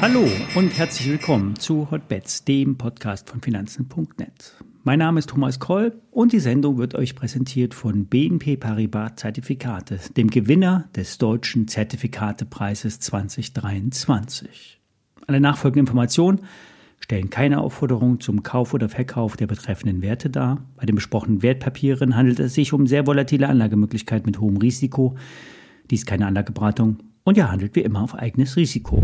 Hallo und herzlich willkommen zu Hotbets, dem Podcast von Finanzen.net. Mein Name ist Thomas Kroll und die Sendung wird euch präsentiert von BNP Paribas Zertifikate, dem Gewinner des deutschen Zertifikatepreises 2023. Alle nachfolgenden Informationen stellen keine Aufforderung zum Kauf oder Verkauf der betreffenden Werte dar. Bei den besprochenen Wertpapieren handelt es sich um sehr volatile Anlagemöglichkeiten mit hohem Risiko. Dies ist keine Anlageberatung und ihr handelt wie immer auf eigenes Risiko.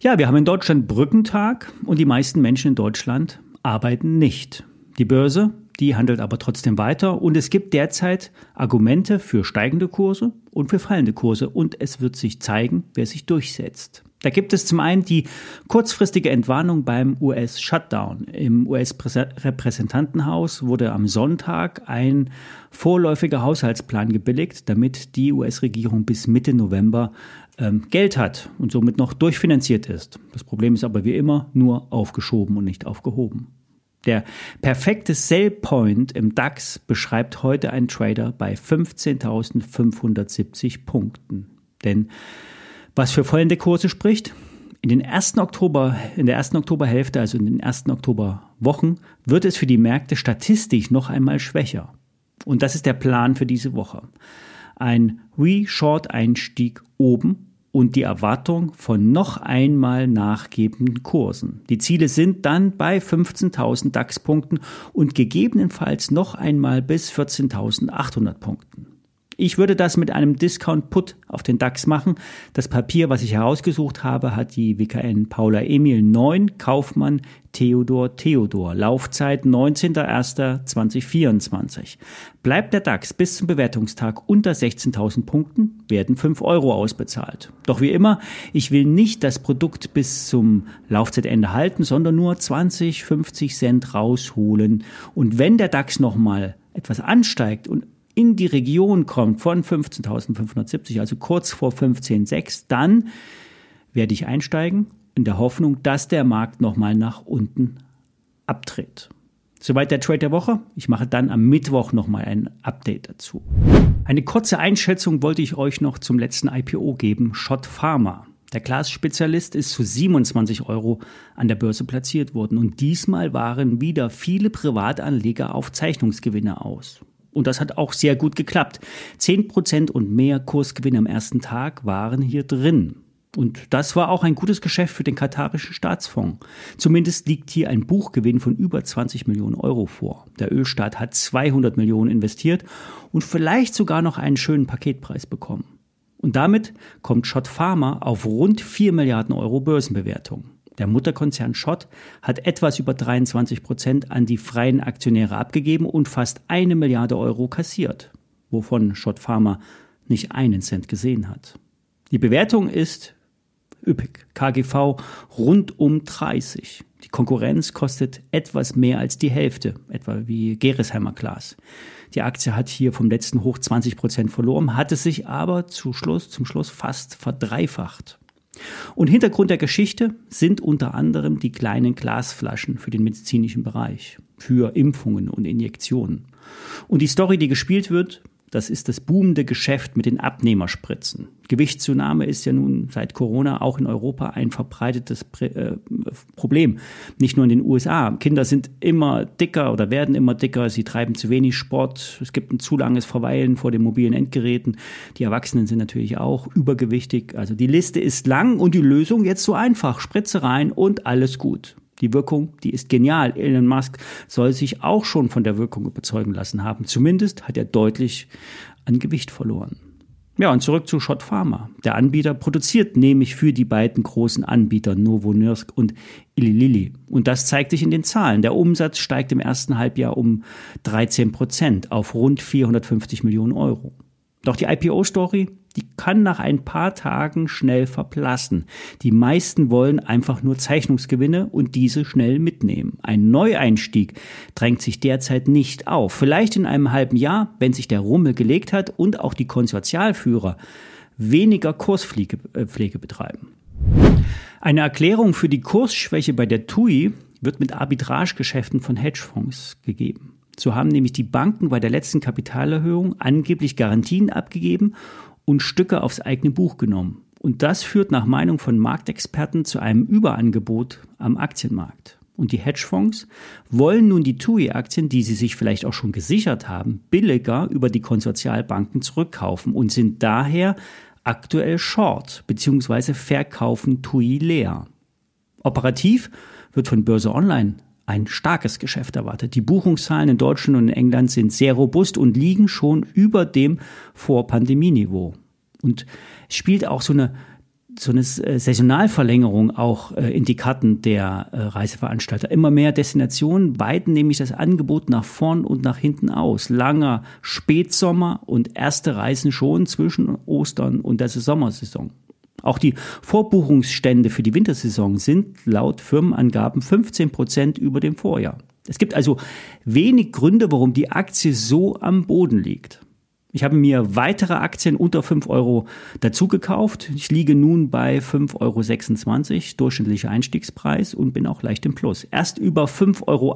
Ja, wir haben in Deutschland Brückentag und die meisten Menschen in Deutschland arbeiten nicht. Die Börse, die handelt aber trotzdem weiter und es gibt derzeit Argumente für steigende Kurse und für fallende Kurse und es wird sich zeigen, wer sich durchsetzt. Da gibt es zum einen die kurzfristige Entwarnung beim US-Shutdown. Im US-Repräsentantenhaus wurde am Sonntag ein vorläufiger Haushaltsplan gebilligt, damit die US-Regierung bis Mitte November ähm, Geld hat und somit noch durchfinanziert ist. Das Problem ist aber wie immer nur aufgeschoben und nicht aufgehoben. Der perfekte Sell Point im DAX beschreibt heute ein Trader bei 15.570 Punkten. Denn was für fallende Kurse spricht, in den ersten Oktober, in der ersten Oktoberhälfte, also in den ersten Oktoberwochen, wird es für die Märkte statistisch noch einmal schwächer. Und das ist der Plan für diese Woche. Ein Re-Short-Einstieg oben und die Erwartung von noch einmal nachgebenden Kursen. Die Ziele sind dann bei 15.000 DAX-Punkten und gegebenenfalls noch einmal bis 14.800 Punkten. Ich würde das mit einem Discount Put auf den DAX machen. Das Papier, was ich herausgesucht habe, hat die WKN Paula Emil 9 Kaufmann Theodor Theodor. Laufzeit 19.01.2024. Bleibt der DAX bis zum Bewertungstag unter 16.000 Punkten, werden 5 Euro ausbezahlt. Doch wie immer, ich will nicht das Produkt bis zum Laufzeitende halten, sondern nur 20, 50 Cent rausholen. Und wenn der DAX nochmal etwas ansteigt und in die Region kommt von 15.570, also kurz vor 15.6, dann werde ich einsteigen in der Hoffnung, dass der Markt nochmal nach unten abtritt. Soweit der Trade der Woche. Ich mache dann am Mittwoch nochmal ein Update dazu. Eine kurze Einschätzung wollte ich euch noch zum letzten IPO geben. Schott Pharma. Der Glasspezialist ist zu 27 Euro an der Börse platziert worden und diesmal waren wieder viele Privatanleger auf Zeichnungsgewinne aus. Und das hat auch sehr gut geklappt. Zehn Prozent und mehr Kursgewinn am ersten Tag waren hier drin. Und das war auch ein gutes Geschäft für den katarischen Staatsfonds. Zumindest liegt hier ein Buchgewinn von über 20 Millionen Euro vor. Der Ölstaat hat 200 Millionen investiert und vielleicht sogar noch einen schönen Paketpreis bekommen. Und damit kommt Schott Pharma auf rund 4 Milliarden Euro Börsenbewertung. Der Mutterkonzern Schott hat etwas über 23 Prozent an die freien Aktionäre abgegeben und fast eine Milliarde Euro kassiert, wovon Schott Pharma nicht einen Cent gesehen hat. Die Bewertung ist üppig. KGV rund um 30. Die Konkurrenz kostet etwas mehr als die Hälfte, etwa wie Geresheimer Glas. Die Aktie hat hier vom letzten Hoch 20 Prozent verloren, hatte sich aber zu Schluss, zum Schluss fast verdreifacht. Und Hintergrund der Geschichte sind unter anderem die kleinen Glasflaschen für den medizinischen Bereich, für Impfungen und Injektionen. Und die Story, die gespielt wird, das ist das boomende Geschäft mit den Abnehmerspritzen. Gewichtszunahme ist ja nun seit Corona auch in Europa ein verbreitetes äh, Problem. Nicht nur in den USA. Kinder sind immer dicker oder werden immer dicker. Sie treiben zu wenig Sport. Es gibt ein zu langes Verweilen vor den mobilen Endgeräten. Die Erwachsenen sind natürlich auch übergewichtig. Also die Liste ist lang und die Lösung jetzt so einfach. Spritze rein und alles gut. Die Wirkung, die ist genial. Elon Musk soll sich auch schon von der Wirkung überzeugen lassen haben. Zumindest hat er deutlich an Gewicht verloren. Ja, und zurück zu Schott Pharma. Der Anbieter produziert nämlich für die beiden großen Anbieter Novo Nordisk und Eli Lilly. Und das zeigt sich in den Zahlen. Der Umsatz steigt im ersten Halbjahr um 13 Prozent auf rund 450 Millionen Euro. Doch die IPO-Story, die kann nach ein paar Tagen schnell verblassen. Die meisten wollen einfach nur Zeichnungsgewinne und diese schnell mitnehmen. Ein Neueinstieg drängt sich derzeit nicht auf. Vielleicht in einem halben Jahr, wenn sich der Rummel gelegt hat und auch die Konsortialführer weniger Kurspflege äh, betreiben. Eine Erklärung für die Kursschwäche bei der TUI wird mit Arbitragegeschäften von Hedgefonds gegeben. So haben nämlich die Banken bei der letzten Kapitalerhöhung angeblich Garantien abgegeben und Stücke aufs eigene Buch genommen. Und das führt nach Meinung von Marktexperten zu einem Überangebot am Aktienmarkt. Und die Hedgefonds wollen nun die TUI-Aktien, die sie sich vielleicht auch schon gesichert haben, billiger über die Konsortialbanken zurückkaufen und sind daher aktuell short bzw. verkaufen TUI leer. Operativ wird von Börse Online ein starkes Geschäft erwartet. Die Buchungszahlen in Deutschland und in England sind sehr robust und liegen schon über dem Vor-Pandemie-Niveau. Und es spielt auch so eine so eine Saisonalverlängerung auch äh, in die Karten der äh, Reiseveranstalter. Immer mehr Destinationen weiten nämlich das Angebot nach vorn und nach hinten aus. Langer Spätsommer und erste Reisen schon zwischen Ostern und der Sommersaison. Auch die Vorbuchungsstände für die Wintersaison sind laut Firmenangaben 15 Prozent über dem Vorjahr. Es gibt also wenig Gründe, warum die Aktie so am Boden liegt. Ich habe mir weitere Aktien unter 5 Euro dazu gekauft. Ich liege nun bei 5,26 Euro durchschnittlicher Einstiegspreis und bin auch leicht im Plus. Erst über 5,80 Euro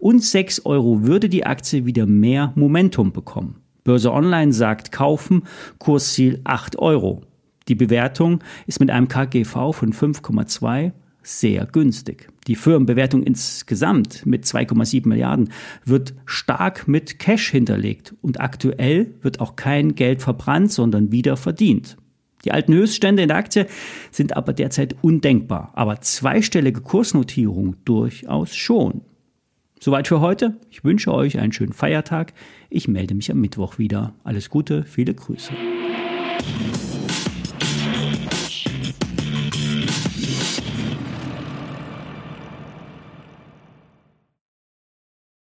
und 6 Euro würde die Aktie wieder mehr Momentum bekommen. Börse Online sagt kaufen, Kursziel 8 Euro. Die Bewertung ist mit einem KGV von 5,2 sehr günstig. Die Firmenbewertung insgesamt mit 2,7 Milliarden wird stark mit Cash hinterlegt und aktuell wird auch kein Geld verbrannt, sondern wieder verdient. Die alten Höchststände in der Aktie sind aber derzeit undenkbar, aber zweistellige Kursnotierung durchaus schon. Soweit für heute. Ich wünsche euch einen schönen Feiertag. Ich melde mich am Mittwoch wieder. Alles Gute, viele Grüße.